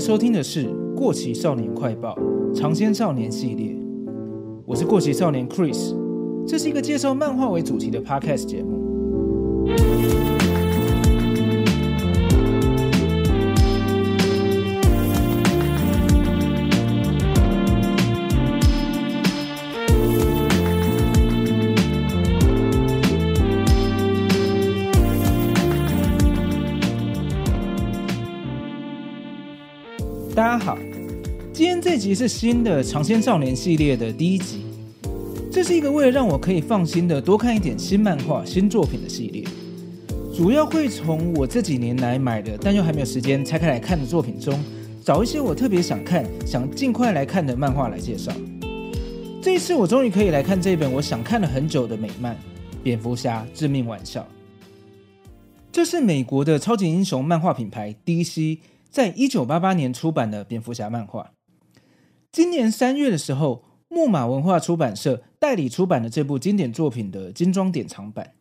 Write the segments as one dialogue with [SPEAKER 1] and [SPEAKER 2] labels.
[SPEAKER 1] 收听的是《过期少年快报》尝鲜少年系列，我是过期少年 Chris，这是一个介绍漫画为主题的 Podcast 节目。集是新的尝鲜少年系列的第一集。这是一个为了让我可以放心的多看一点新漫画、新作品的系列，主要会从我这几年来买的但又还没有时间拆开来看的作品中，找一些我特别想看、想尽快来看的漫画来介绍。这一次我终于可以来看这本我想看了很久的美漫《蝙蝠侠：致命玩笑》。这是美国的超级英雄漫画品牌 DC。在一九八八年出版的蝙蝠侠漫画，今年三月的时候，木马文化出版社代理出版了这部经典作品的精装典藏版。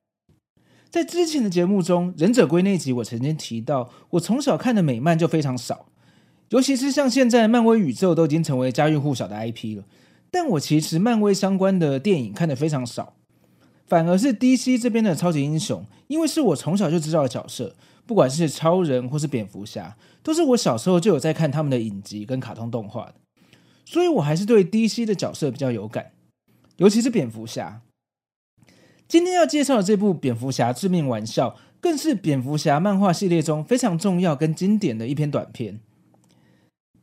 [SPEAKER 1] 在之前的节目中，《忍者龟》那集，我曾经提到，我从小看的美漫就非常少，尤其是像现在漫威宇宙都已经成为家喻户晓的 IP 了，但我其实漫威相关的电影看得非常少，反而是 DC 这边的超级英雄，因为是我从小就知道的角色。不管是超人或是蝙蝠侠，都是我小时候就有在看他们的影集跟卡通动画的，所以我还是对 DC 的角色比较有感，尤其是蝙蝠侠。今天要介绍的这部《蝙蝠侠致命玩笑》，更是蝙蝠侠漫画系列中非常重要跟经典的一篇短篇。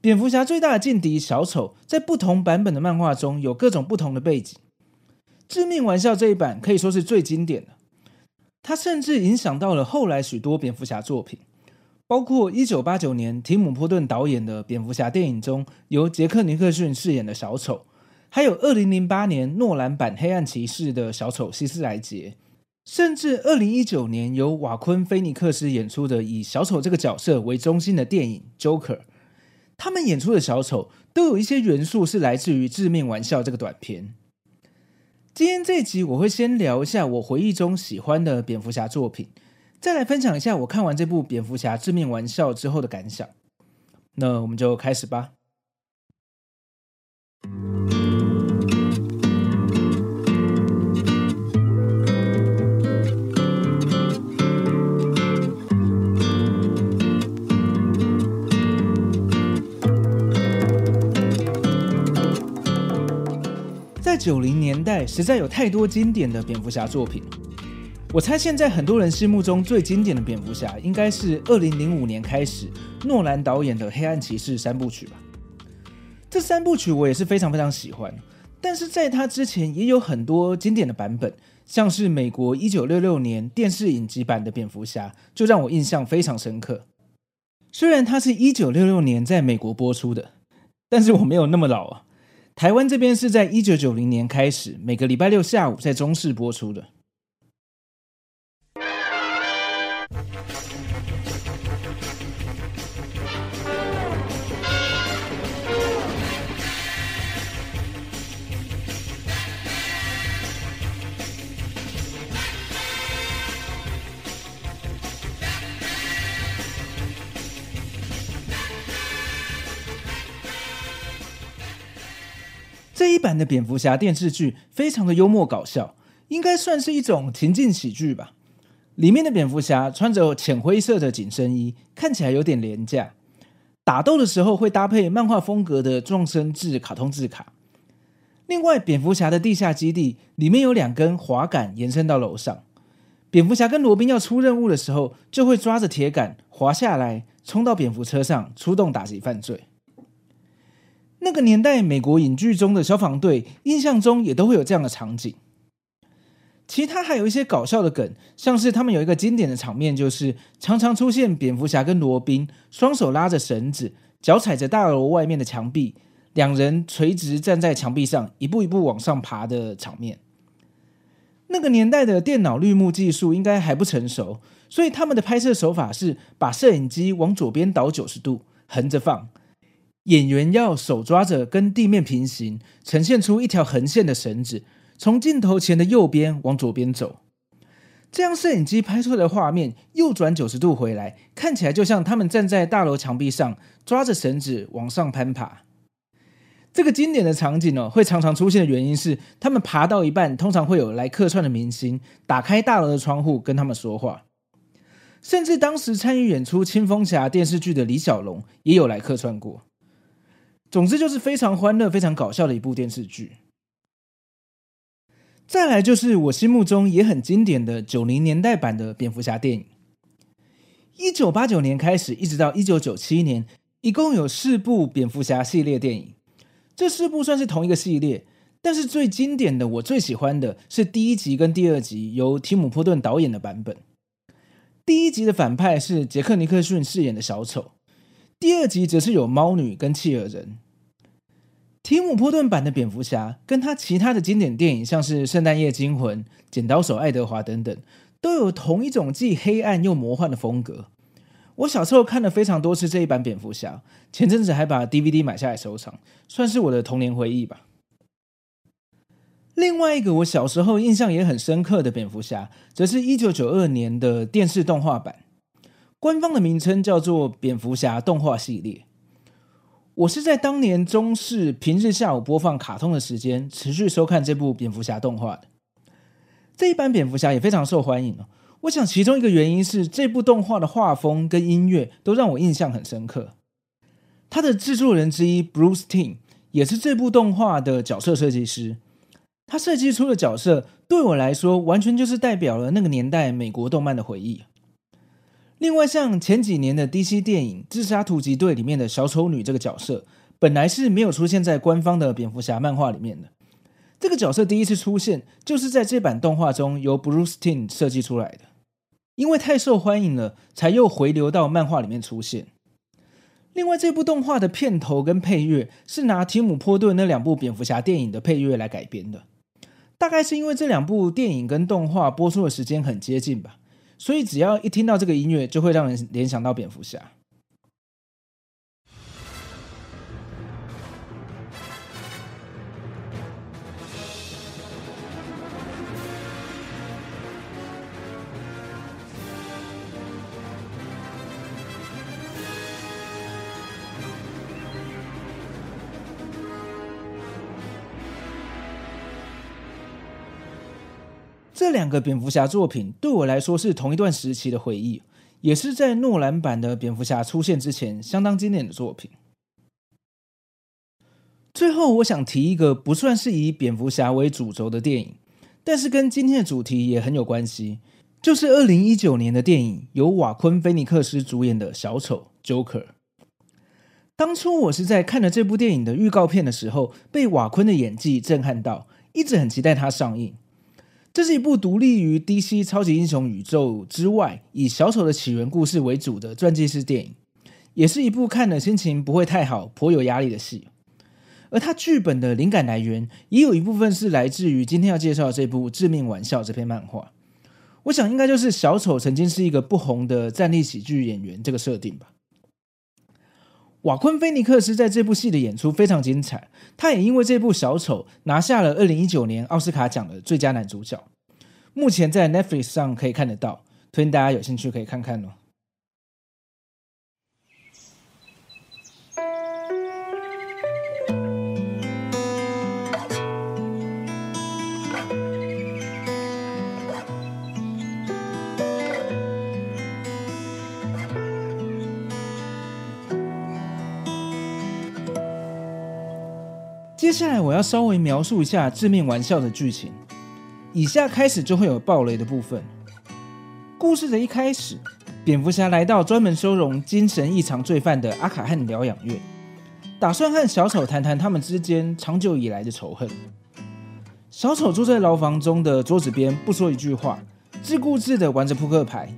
[SPEAKER 1] 蝙蝠侠最大的劲敌小丑，在不同版本的漫画中有各种不同的背景，《致命玩笑》这一版可以说是最经典的。他甚至影响到了后来许多蝙蝠侠作品，包括一九八九年提姆·波顿导演的蝙蝠侠电影中由杰克·尼克逊饰演的小丑，还有二零零八年诺兰版《黑暗骑士》的小丑希斯莱杰，甚至二零一九年由瓦昆·菲尼克斯演出的以小丑这个角色为中心的电影《Joker》，他们演出的小丑都有一些元素是来自于《致命玩笑》这个短片。今天这一集我会先聊一下我回忆中喜欢的蝙蝠侠作品，再来分享一下我看完这部《蝙蝠侠致命玩笑》之后的感想。那我们就开始吧。在九零年代实在有太多经典的蝙蝠侠作品，我猜现在很多人心目中最经典的蝙蝠侠应该是二零零五年开始诺兰导演的《黑暗骑士》三部曲吧。这三部曲我也是非常非常喜欢，但是在他之前也有很多经典的版本，像是美国一九六六年电视影集版的蝙蝠侠，就让我印象非常深刻。虽然它是一九六六年在美国播出的，但是我没有那么老啊。台湾这边是在一九九零年开始，每个礼拜六下午在中视播出的。这一版的蝙蝠侠电视剧非常的幽默搞笑，应该算是一种情境喜剧吧。里面的蝙蝠侠穿着浅灰色的紧身衣，看起来有点廉价。打斗的时候会搭配漫画风格的撞身字卡通字卡。另外，蝙蝠侠的地下基地里面有两根滑杆延伸到楼上，蝙蝠侠跟罗宾要出任务的时候，就会抓着铁杆滑下来，冲到蝙蝠车上出动打击犯罪。那个年代，美国影剧中的消防队，印象中也都会有这样的场景。其他还有一些搞笑的梗，像是他们有一个经典的场面，就是常常出现蝙蝠侠跟罗宾双手拉着绳子，脚踩着大楼外面的墙壁，两人垂直站在墙壁上，一步一步往上爬的场面。那个年代的电脑绿幕技术应该还不成熟，所以他们的拍摄手法是把摄影机往左边倒九十度，横着放。演员要手抓着跟地面平行，呈现出一条横线的绳子，从镜头前的右边往左边走。这样摄影机拍出来的画面右转九十度回来，看起来就像他们站在大楼墙壁上，抓着绳子往上攀爬。这个经典的场景哦，会常常出现的原因是，他们爬到一半，通常会有来客串的明星打开大楼的窗户跟他们说话。甚至当时参与演出《青蜂侠》电视剧的李小龙也有来客串过。总之就是非常欢乐、非常搞笑的一部电视剧。再来就是我心目中也很经典的九零年代版的蝙蝠侠电影。一九八九年开始，一直到一九九七年，一共有四部蝙蝠侠系列电影。这四部算是同一个系列，但是最经典的、我最喜欢的是第一集跟第二集，由提姆·波顿导演的版本。第一集的反派是杰克·尼克逊饰演的小丑，第二集则是有猫女跟企鹅人。提姆·波顿版的蝙蝠侠跟他其他的经典电影，像是《圣诞夜惊魂》《剪刀手爱德华》等等，都有同一种既黑暗又魔幻的风格。我小时候看了非常多次这一版蝙蝠侠，前阵子还把 DVD 买下来收藏，算是我的童年回忆吧。另外一个我小时候印象也很深刻的蝙蝠侠，则是一九九二年的电视动画版，官方的名称叫做蝙蝠侠动画系列。我是在当年中视平日下午播放卡通的时间，持续收看这部蝙蝠侠动画的。这一版蝙蝠侠也非常受欢迎哦。我想其中一个原因是这部动画的画风跟音乐都让我印象很深刻。他的制作人之一 Bruce Timm 也是这部动画的角色设计师。他设计出的角色对我来说，完全就是代表了那个年代美国动漫的回忆。另外，像前几年的 DC 电影《自杀突击队》里面的小丑女这个角色，本来是没有出现在官方的蝙蝠侠漫画里面的。这个角色第一次出现，就是在这版动画中由 Bruce Timm 设计出来的。因为太受欢迎了，才又回流到漫画里面出现。另外，这部动画的片头跟配乐是拿提姆·波顿那两部蝙蝠侠电影的配乐来改编的。大概是因为这两部电影跟动画播出的时间很接近吧，所以只要一听到这个音乐，就会让人联想到蝙蝠侠。这两个蝙蝠侠作品对我来说是同一段时期的回忆，也是在诺兰版的蝙蝠侠出现之前相当经典的作品。最后，我想提一个不算是以蝙蝠侠为主轴的电影，但是跟今天的主题也很有关系，就是二零一九年的电影，由瓦昆·菲尼克斯主演的《小丑》（Joker）。当初我是在看了这部电影的预告片的时候，被瓦昆的演技震撼到，一直很期待它上映。这是一部独立于 DC 超级英雄宇宙之外，以小丑的起源故事为主的传记式电影，也是一部看了心情不会太好、颇有压力的戏。而它剧本的灵感来源，也有一部分是来自于今天要介绍的这部《致命玩笑》这篇漫画。我想应该就是小丑曾经是一个不红的站立喜剧演员这个设定吧。瓦昆·菲尼克斯在这部戏的演出非常精彩，他也因为这部小丑拿下了二零一九年奥斯卡奖的最佳男主角。目前在 Netflix 上可以看得到，推荐大家有兴趣可以看看哦。接下来我要稍微描述一下《致命玩笑》的剧情，以下开始就会有爆雷的部分。故事的一开始，蝙蝠侠来到专门收容精神异常罪犯的阿卡汉疗养院，打算和小丑谈谈他们之间长久以来的仇恨。小丑坐在牢房中的桌子边，不说一句话，自顾自地玩着扑克牌。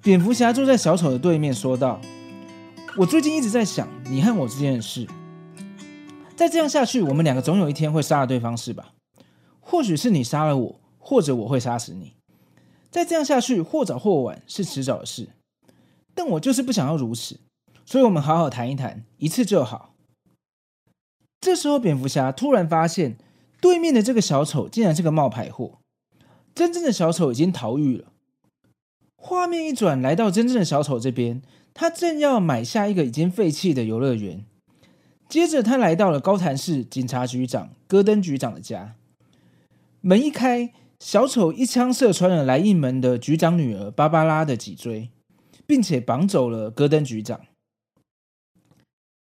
[SPEAKER 1] 蝙蝠侠坐在小丑的对面，说道：“我最近一直在想你和我之间的事。”再这样下去，我们两个总有一天会杀了对方，是吧？或许是你杀了我，或者我会杀死你。再这样下去，或早或晚是迟早的事。但我就是不想要如此，所以我们好好谈一谈，一次就好。这时候，蝙蝠侠突然发现，对面的这个小丑竟然是个冒牌货。真正的小丑已经逃狱了。画面一转，来到真正的小丑这边，他正要买下一个已经废弃的游乐园。接着，他来到了高谭市警察局长戈登局长的家。门一开，小丑一枪射穿了来应门的局长女儿芭芭拉的脊椎，并且绑走了戈登局长。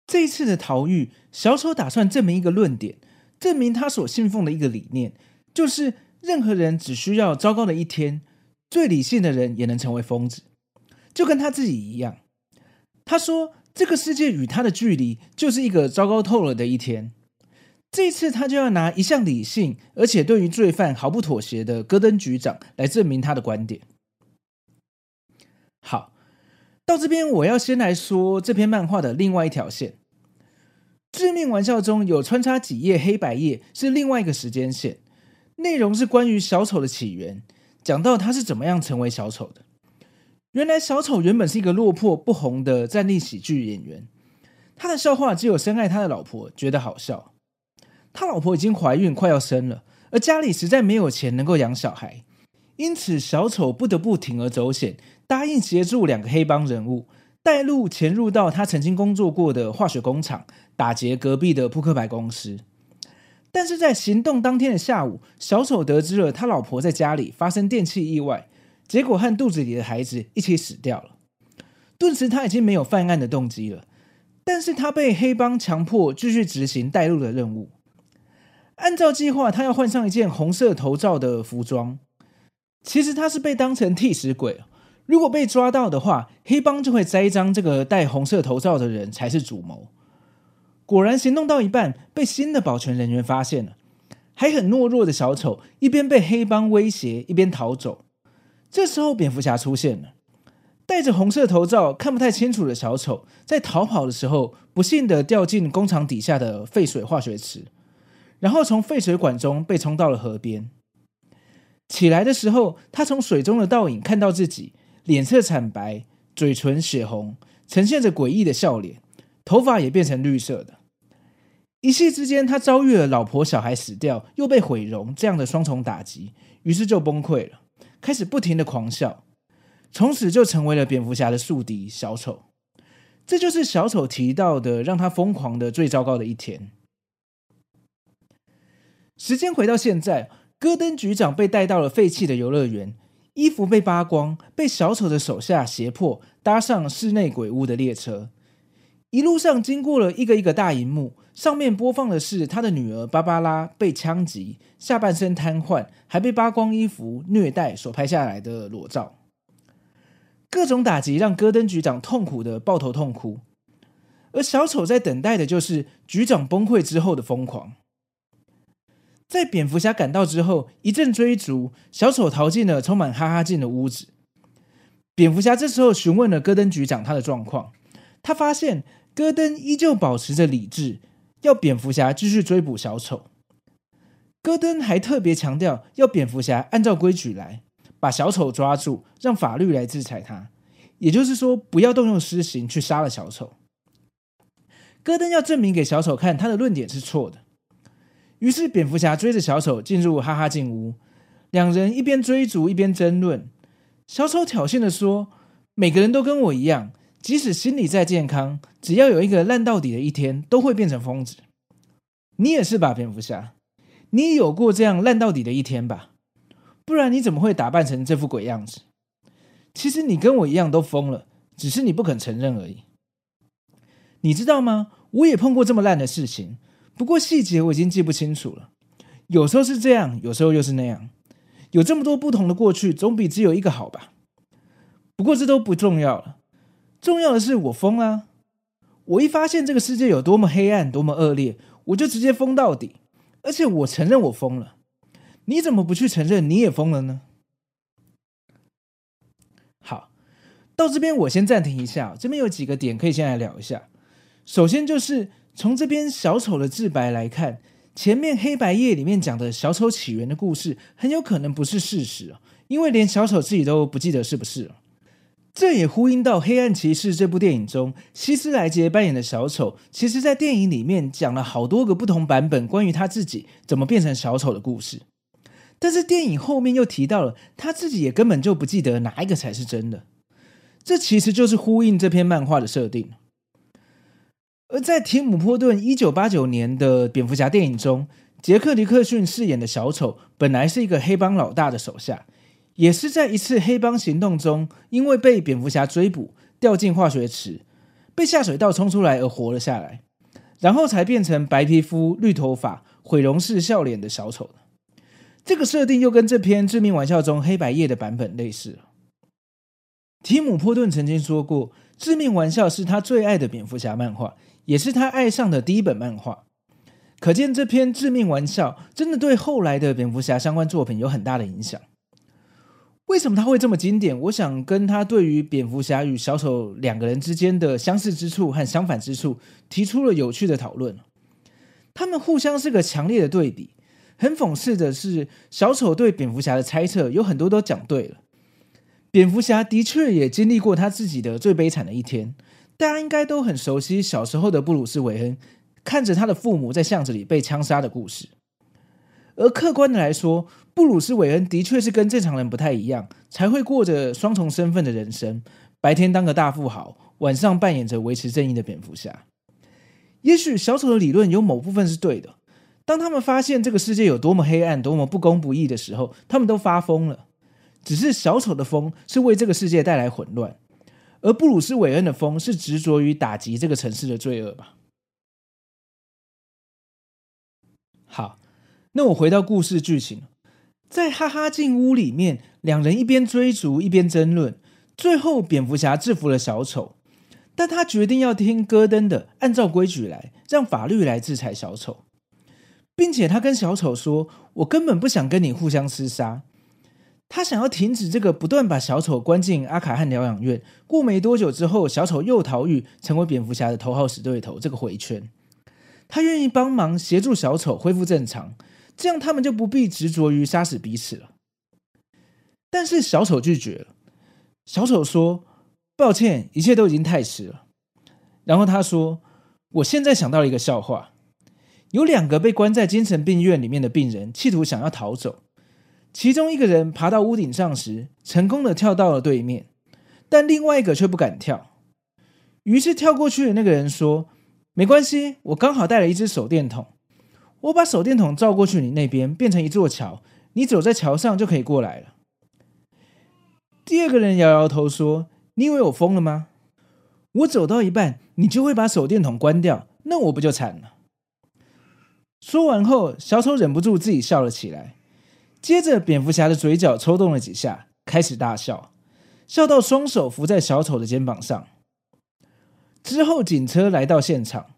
[SPEAKER 1] 这一次的逃狱，小丑打算证明一个论点，证明他所信奉的一个理念，就是任何人只需要糟糕的一天。最理性的人也能成为疯子，就跟他自己一样。他说：“这个世界与他的距离，就是一个糟糕透了的一天。”这一次，他就要拿一向理性，而且对于罪犯毫不妥协的戈登局长来证明他的观点。好，到这边，我要先来说这篇漫画的另外一条线。致命玩笑中有穿插几页黑白页，是另外一个时间线，内容是关于小丑的起源。讲到他是怎么样成为小丑的。原来小丑原本是一个落魄不红的站立喜剧演员，他的笑话只有深爱他的老婆觉得好笑。他老婆已经怀孕快要生了，而家里实在没有钱能够养小孩，因此小丑不得不铤而走险，答应协助两个黑帮人物带路潜入到他曾经工作过的化学工厂，打劫隔壁的扑克牌公司。但是在行动当天的下午，小丑得知了他老婆在家里发生电器意外，结果和肚子里的孩子一起死掉了。顿时他已经没有犯案的动机了，但是他被黑帮强迫继续执行带路的任务。按照计划，他要换上一件红色头罩的服装。其实他是被当成替死鬼，如果被抓到的话，黑帮就会栽赃这个戴红色头罩的人才是主谋。果然，行动到一半，被新的保全人员发现了。还很懦弱的小丑，一边被黑帮威胁，一边逃走。这时候，蝙蝠侠出现了，戴着红色头罩、看不太清楚的小丑，在逃跑的时候，不幸的掉进工厂底下的废水化学池，然后从废水管中被冲到了河边。起来的时候，他从水中的倒影看到自己，脸色惨白，嘴唇血红，呈现着诡异的笑脸。头发也变成绿色的，一夕之间，他遭遇了老婆小孩死掉，又被毁容这样的双重打击，于是就崩溃了，开始不停的狂笑，从此就成为了蝙蝠侠的宿敌小丑。这就是小丑提到的让他疯狂的最糟糕的一天。时间回到现在，戈登局长被带到了废弃的游乐园，衣服被扒光，被小丑的手下胁迫搭上室内鬼屋的列车。一路上经过了一个一个大荧幕，上面播放的是他的女儿芭芭拉被枪击、下半身瘫痪，还被扒光衣服、虐待所拍下来的裸照。各种打击让戈登局长痛苦的抱头痛哭，而小丑在等待的就是局长崩溃之后的疯狂。在蝙蝠侠赶到之后，一阵追逐，小丑逃进了充满哈哈镜的屋子。蝙蝠侠这时候询问了戈登局长他的状况，他发现。戈登依旧保持着理智，要蝙蝠侠继续追捕小丑。戈登还特别强调，要蝙蝠侠按照规矩来，把小丑抓住，让法律来制裁他。也就是说，不要动用私刑去杀了小丑。戈登要证明给小丑看，他的论点是错的。于是，蝙蝠侠追着小丑进入哈哈镜屋，两人一边追逐一边争论。小丑挑衅地说：“每个人都跟我一样。”即使心理再健康，只要有一个烂到底的一天，都会变成疯子。你也是吧，蝙蝠侠？你也有过这样烂到底的一天吧？不然你怎么会打扮成这副鬼样子？其实你跟我一样都疯了，只是你不肯承认而已。你知道吗？我也碰过这么烂的事情，不过细节我已经记不清楚了。有时候是这样，有时候又是那样。有这么多不同的过去，总比只有一个好吧？不过这都不重要了。重要的是，我疯了。我一发现这个世界有多么黑暗、多么恶劣，我就直接疯到底。而且我承认我疯了。你怎么不去承认你也疯了呢？好，到这边我先暂停一下。这边有几个点可以先来聊一下。首先就是从这边小丑的自白来看，前面黑白页里面讲的小丑起源的故事很有可能不是事实，因为连小丑自己都不记得是不是。这也呼应到《黑暗骑士》这部电影中，希斯莱杰扮演的小丑，其实在电影里面讲了好多个不同版本关于他自己怎么变成小丑的故事。但是电影后面又提到了他自己也根本就不记得哪一个才是真的，这其实就是呼应这篇漫画的设定。而在提姆·波顿一九八九年的蝙蝠侠电影中，杰克·尼克逊饰演的小丑本来是一个黑帮老大的手下，也是在一次黑帮行动中，因为被蝙蝠侠追捕，掉进化学池，被下水道冲出来而活了下来，然后才变成白皮肤、绿头发、毁容式笑脸的小丑。这个设定又跟这篇《致命玩笑》中黑白页的版本类似。提姆·波顿曾经说过，《致命玩笑》是他最爱的蝙蝠侠漫画。也是他爱上的第一本漫画，可见这篇《致命玩笑》真的对后来的蝙蝠侠相关作品有很大的影响。为什么他会这么经典？我想跟他对于蝙蝠侠与小丑两个人之间的相似之处和相反之处提出了有趣的讨论。他们互相是个强烈的对比。很讽刺的是，小丑对蝙蝠侠的猜测有很多都讲对了。蝙蝠侠的确也经历过他自己的最悲惨的一天。大家应该都很熟悉小时候的布鲁斯·韦恩看着他的父母在巷子里被枪杀的故事。而客观的来说，布鲁斯·韦恩的确是跟正常人不太一样，才会过着双重身份的人生：白天当个大富豪，晚上扮演着维持正义的蝙蝠侠。也许小丑的理论有某部分是对的。当他们发现这个世界有多么黑暗、多么不公不义的时候，他们都发疯了。只是小丑的疯是为这个世界带来混乱。而布鲁斯·韦恩的疯是执着于打击这个城市的罪恶吧？好，那我回到故事剧情，在哈哈镜屋里面，两人一边追逐一边争论，最后蝙蝠侠制服了小丑，但他决定要听戈登的，按照规矩来，让法律来制裁小丑，并且他跟小丑说：“我根本不想跟你互相厮杀。”他想要停止这个不断把小丑关进阿卡汉疗养院，过没多久之后，小丑又逃狱，成为蝙蝠侠的头号死对头。这个回圈，他愿意帮忙协助小丑恢复正常，这样他们就不必执着于杀死彼此了。但是小丑拒绝了。小丑说：“抱歉，一切都已经太迟了。”然后他说：“我现在想到了一个笑话，有两个被关在精神病院里面的病人，企图想要逃走。”其中一个人爬到屋顶上时，成功的跳到了对面，但另外一个却不敢跳。于是跳过去的那个人说：“没关系，我刚好带了一只手电筒，我把手电筒照过去你那边，变成一座桥，你走在桥上就可以过来了。”第二个人摇摇头说：“你以为我疯了吗？我走到一半，你就会把手电筒关掉，那我不就惨了？”说完后，小丑忍不住自己笑了起来。接着，蝙蝠侠的嘴角抽动了几下，开始大笑，笑到双手扶在小丑的肩膀上。之后，警车来到现场，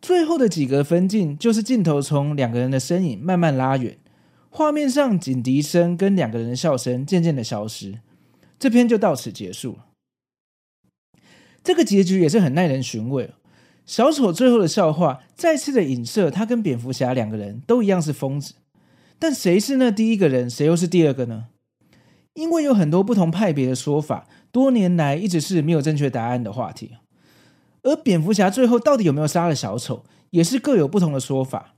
[SPEAKER 1] 最后的几格分镜就是镜头从两个人的身影慢慢拉远，画面上警笛声跟两个人的笑声渐渐的消失，这篇就到此结束了。这个结局也是很耐人寻味。小丑最后的笑话再次的影射，他跟蝙蝠侠两个人都一样是疯子。但谁是那第一个人，谁又是第二个呢？因为有很多不同派别的说法，多年来一直是没有正确答案的话题。而蝙蝠侠最后到底有没有杀了小丑，也是各有不同的说法。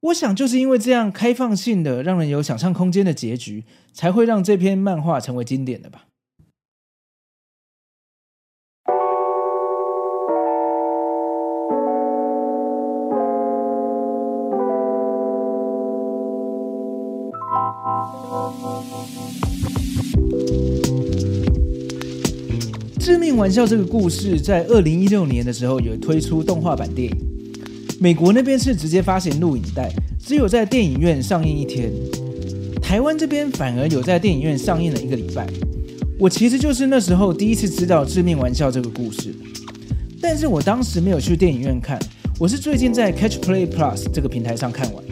[SPEAKER 1] 我想，就是因为这样开放性的、让人有想象空间的结局，才会让这篇漫画成为经典的吧。致命玩笑这个故事在二零一六年的时候有推出动画版电影，美国那边是直接发行录影带，只有在电影院上映一天。台湾这边反而有在电影院上映了一个礼拜。我其实就是那时候第一次知道致命玩笑这个故事，但是我当时没有去电影院看，我是最近在 Catch Play Plus 这个平台上看完。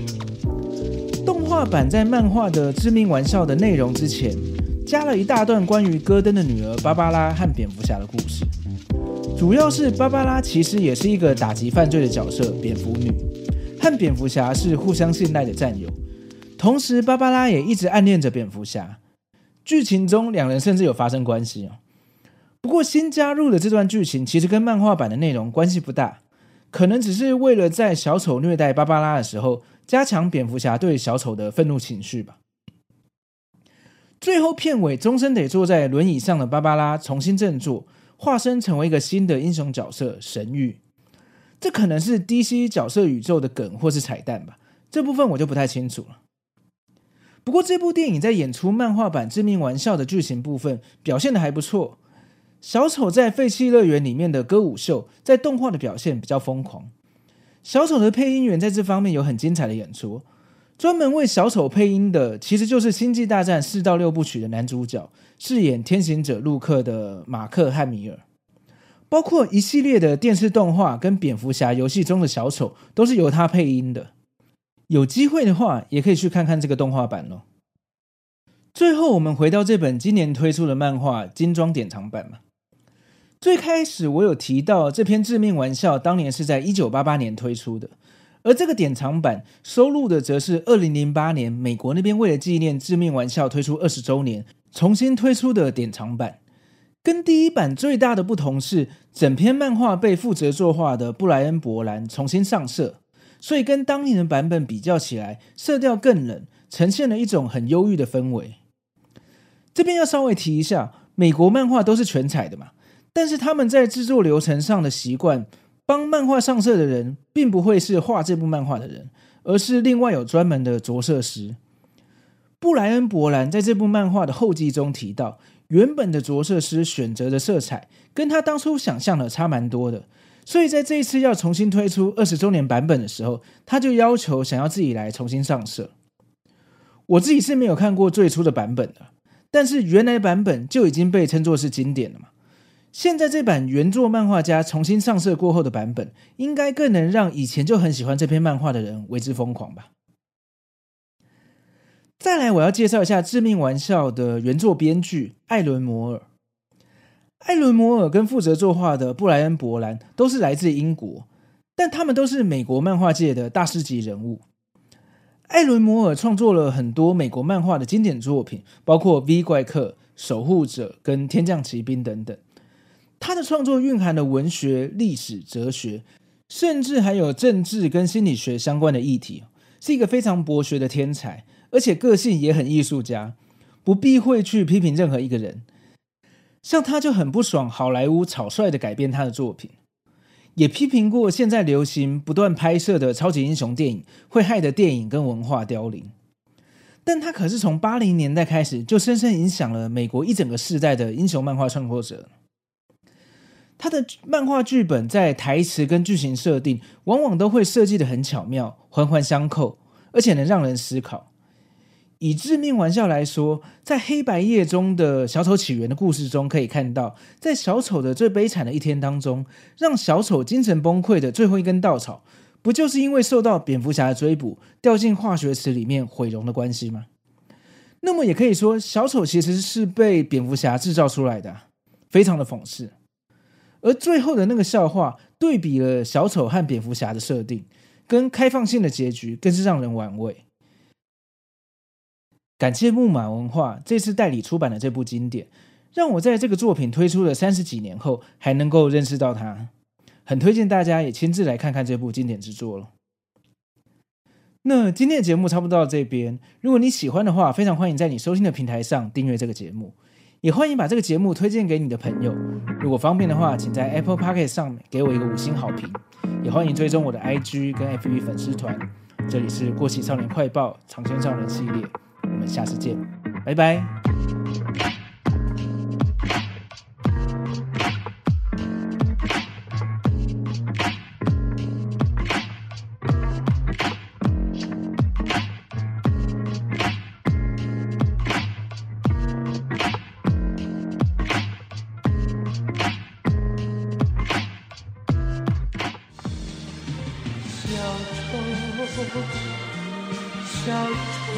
[SPEAKER 1] 动画版在漫画的致命玩笑的内容之前。加了一大段关于戈登的女儿芭芭拉和蝙蝠侠的故事，主要是芭芭拉其实也是一个打击犯罪的角色，蝙蝠女，和蝙蝠侠是互相信赖的战友，同时芭芭拉也一直暗恋着蝙蝠侠，剧情中两人甚至有发生关系哦。不过新加入的这段剧情其实跟漫画版的内容关系不大，可能只是为了在小丑虐待芭芭拉的时候，加强蝙蝠侠对小丑的愤怒情绪吧。最后片尾，终身得坐在轮椅上的芭芭拉重新振作，化身成为一个新的英雄角色——神諭。这可能是 DC 角色宇宙的梗或是彩蛋吧，这部分我就不太清楚了。不过这部电影在演出漫画版《致命玩笑》的剧情部分表现得还不错。小丑在废弃乐园里面的歌舞秀，在动画的表现比较疯狂。小丑的配音员在这方面有很精彩的演出，专门为小丑配音的其实就是《星际大战》四到六部曲的男主角，饰演天行者路克的马克汉米尔。包括一系列的电视动画跟蝙蝠侠游戏中的小丑都是由他配音的。有机会的话，也可以去看看这个动画版哦。最后，我们回到这本今年推出的漫画精装典藏版嘛。最开始我有提到，这篇致命玩笑当年是在一九八八年推出的，而这个典藏版收录的则是二零零八年美国那边为了纪念致命玩笑推出二十周年，重新推出的典藏版。跟第一版最大的不同是，整篇漫画被负责作画的布莱恩·伯兰重新上色，所以跟当年的版本比较起来，色调更冷，呈现了一种很忧郁的氛围。这边要稍微提一下，美国漫画都是全彩的嘛，但是他们在制作流程上的习惯，帮漫画上色的人，并不会是画这部漫画的人，而是另外有专门的着色师。布莱恩·伯兰在这部漫画的后记中提到。原本的着色师选择的色彩跟他当初想象的差蛮多的，所以在这一次要重新推出二十周年版本的时候，他就要求想要自己来重新上色。我自己是没有看过最初的版本的，但是原来的版本就已经被称作是经典了嘛。现在这版原作漫画家重新上色过后的版本，应该更能让以前就很喜欢这篇漫画的人为之疯狂吧。再来，我要介绍一下《致命玩笑》的原作编剧艾伦·摩尔。艾伦·摩尔跟负责作画的布莱恩·伯兰都是来自英国，但他们都是美国漫画界的大师级人物。艾伦·摩尔创作了很多美国漫画的经典作品，包括《V 怪客》《守护者》跟《天降奇兵》等等。他的创作蕴含了文学、历史、哲学，甚至还有政治跟心理学相关的议题，是一个非常博学的天才。而且个性也很艺术家，不避讳去批评任何一个人。像他就很不爽好莱坞草率的改编他的作品，也批评过现在流行不断拍摄的超级英雄电影会害得电影跟文化凋零。但他可是从八零年代开始就深深影响了美国一整个世代的英雄漫画创作者。他的漫画剧本在台词跟剧情设定往往都会设计得很巧妙，环环相扣，而且能让人思考。以致命玩笑来说，在黑白夜中的小丑起源的故事中，可以看到，在小丑的最悲惨的一天当中，让小丑精神崩溃的最后一根稻草，不就是因为受到蝙蝠侠的追捕，掉进化学池里面毁容的关系吗？那么也可以说，小丑其实是被蝙蝠侠制造出来的，非常的讽刺。而最后的那个笑话，对比了小丑和蝙蝠侠的设定，跟开放性的结局，更是让人玩味。感谢木马文化这次代理出版的这部经典，让我在这个作品推出了三十几年后还能够认识到它，很推荐大家也亲自来看看这部经典之作了。那今天的节目差不多到这边，如果你喜欢的话，非常欢迎在你收听的平台上订阅这个节目，也欢迎把这个节目推荐给你的朋友。如果方便的话，请在 Apple p o c k e t 上给我一个五星好评，也欢迎追踪我的 IG 跟 FB 粉丝团。这里是过气少年快报长篇少年系列。我们下次见，拜拜。小丑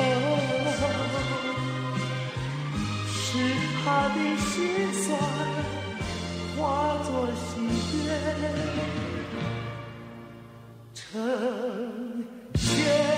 [SPEAKER 1] 是他的心酸化作喜悦，呈现。